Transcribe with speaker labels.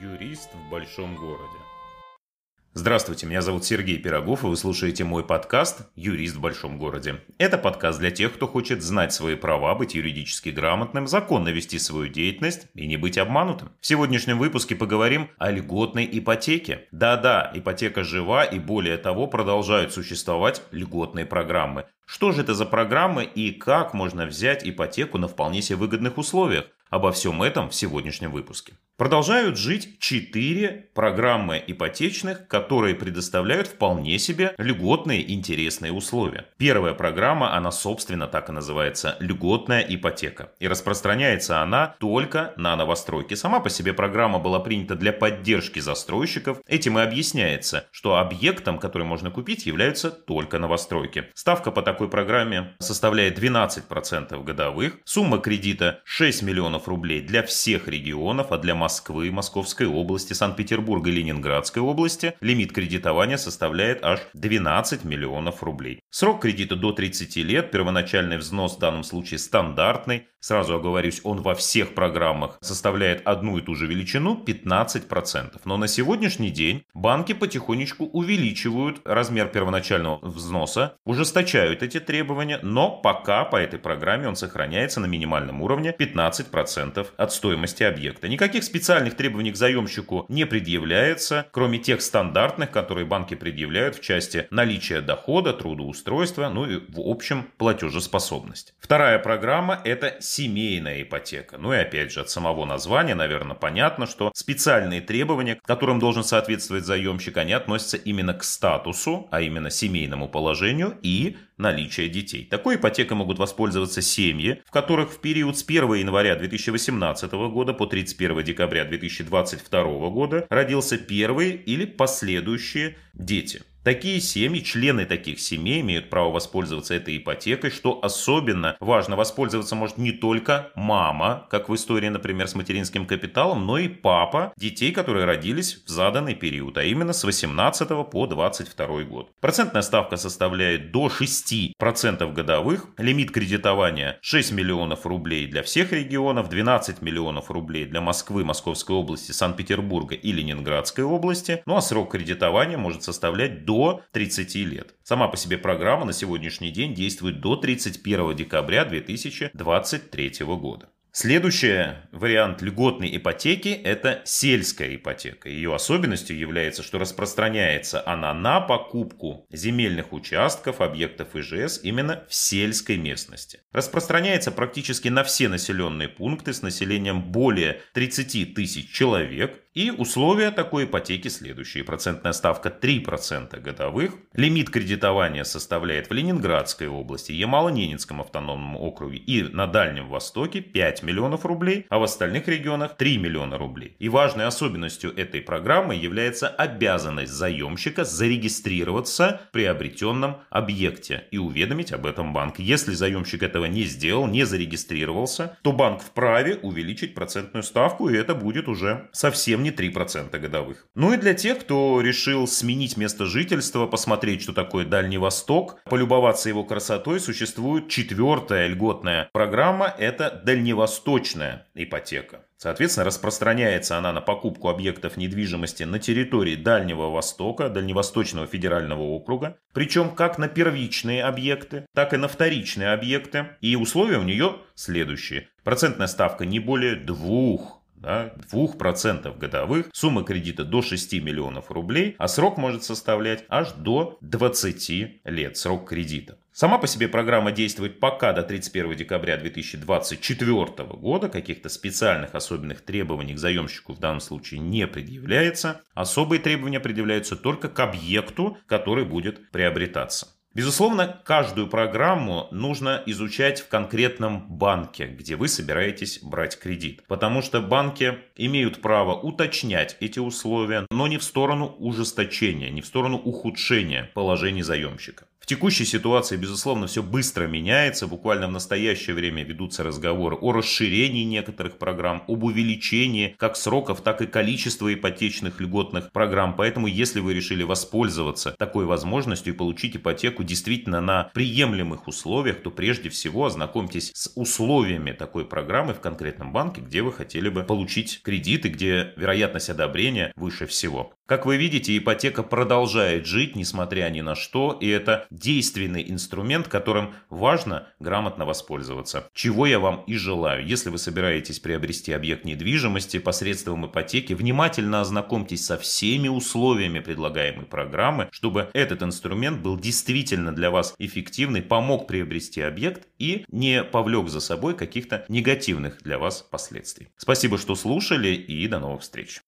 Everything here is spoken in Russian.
Speaker 1: Юрист в большом городе. Здравствуйте, меня зовут Сергей Пирогов, и вы слушаете мой подкаст «Юрист в большом городе». Это подкаст для тех, кто хочет знать свои права, быть юридически грамотным, законно вести свою деятельность и не быть обманутым. В сегодняшнем выпуске поговорим о льготной ипотеке. Да-да, ипотека жива, и более того, продолжают существовать льготные программы. Что же это за программы и как можно взять ипотеку на вполне себе выгодных условиях? Обо всем этом в сегодняшнем выпуске. Продолжают жить четыре программы ипотечных, которые предоставляют вполне себе льготные интересные условия. Первая программа, она собственно так и называется льготная ипотека. И распространяется она только на новостройки. Сама по себе программа была принята для поддержки застройщиков. Этим и объясняется, что объектом, который можно купить, являются только новостройки. Ставка по такой программе составляет 12% годовых. Сумма кредита 6 миллионов рублей для всех регионов, а для Москвы, Московской области, Санкт-Петербурга и Ленинградской области лимит кредитования составляет аж 12 миллионов рублей. Срок кредита до 30 лет, первоначальный взнос в данном случае стандартный, сразу оговорюсь, он во всех программах составляет одну и ту же величину 15%. Но на сегодняшний день банки потихонечку увеличивают размер первоначального взноса, ужесточают эти требования, но пока по этой программе он сохраняется на минимальном уровне 15% 10% от стоимости объекта. Никаких специальных требований к заемщику не предъявляется, кроме тех стандартных, которые банки предъявляют в части наличия дохода, трудоустройства, ну и в общем платежеспособность. Вторая программа – это семейная ипотека. Ну и опять же, от самого названия, наверное, понятно, что специальные требования, которым должен соответствовать заемщик, они относятся именно к статусу, а именно семейному положению и наличия детей. Такой ипотекой могут воспользоваться семьи, в которых в период с 1 января 2018 года по 31 декабря 2022 года родился первый или последующие дети. Такие семьи, члены таких семей имеют право воспользоваться этой ипотекой, что особенно важно, воспользоваться может не только мама, как в истории, например, с материнским капиталом, но и папа детей, которые родились в заданный период, а именно с 18 по 22 год. Процентная ставка составляет до 6% годовых, лимит кредитования 6 миллионов рублей для всех регионов, 12 миллионов рублей для Москвы, Московской области, Санкт-Петербурга и Ленинградской области, ну а срок кредитования может составлять до до 30 лет. Сама по себе программа на сегодняшний день действует до 31 декабря 2023 года. Следующий вариант льготной ипотеки – это сельская ипотека. Ее особенностью является, что распространяется она на покупку земельных участков, объектов ИЖС именно в сельской местности. Распространяется практически на все населенные пункты с населением более 30 тысяч человек. И условия такой ипотеки следующие. Процентная ставка 3% годовых. Лимит кредитования составляет в Ленинградской области, Ямало-Ненецком автономном округе и на Дальнем Востоке 5 миллионов рублей, а в остальных регионах 3 миллиона рублей. И важной особенностью этой программы является обязанность заемщика зарегистрироваться в приобретенном объекте и уведомить об этом банк. Если заемщик этого не сделал, не зарегистрировался, то банк вправе увеличить процентную ставку, и это будет уже совсем не 3% годовых. Ну и для тех, кто решил сменить место жительства, посмотреть, что такое Дальний Восток, полюбоваться его красотой, существует четвертая льготная программа, это дальневосточная ипотека. Соответственно, распространяется она на покупку объектов недвижимости на территории Дальнего Востока, Дальневосточного федерального округа, причем как на первичные объекты, так и на вторичные объекты. И условия у нее следующие. Процентная ставка не более двух да, 2% годовых, сумма кредита до 6 миллионов рублей, а срок может составлять аж до 20 лет, срок кредита. Сама по себе программа действует пока до 31 декабря 2024 года. Каких-то специальных особенных требований к заемщику в данном случае не предъявляется. Особые требования предъявляются только к объекту, который будет приобретаться. Безусловно, каждую программу нужно изучать в конкретном банке, где вы собираетесь брать кредит. Потому что банки имеют право уточнять эти условия, но не в сторону ужесточения, не в сторону ухудшения положения заемщика. В текущей ситуации, безусловно, все быстро меняется. Буквально в настоящее время ведутся разговоры о расширении некоторых программ, об увеличении как сроков, так и количества ипотечных льготных программ. Поэтому, если вы решили воспользоваться такой возможностью и получить ипотеку действительно на приемлемых условиях, то прежде всего ознакомьтесь с условиями такой программы в конкретном банке, где вы хотели бы получить кредит и где вероятность одобрения выше всего. Как вы видите, ипотека продолжает жить, несмотря ни на что, и это действенный инструмент, которым важно грамотно воспользоваться. Чего я вам и желаю. Если вы собираетесь приобрести объект недвижимости посредством ипотеки, внимательно ознакомьтесь со всеми условиями предлагаемой программы, чтобы этот инструмент был действительно для вас эффективный, помог приобрести объект и не повлек за собой каких-то негативных для вас последствий. Спасибо, что слушали и до новых встреч.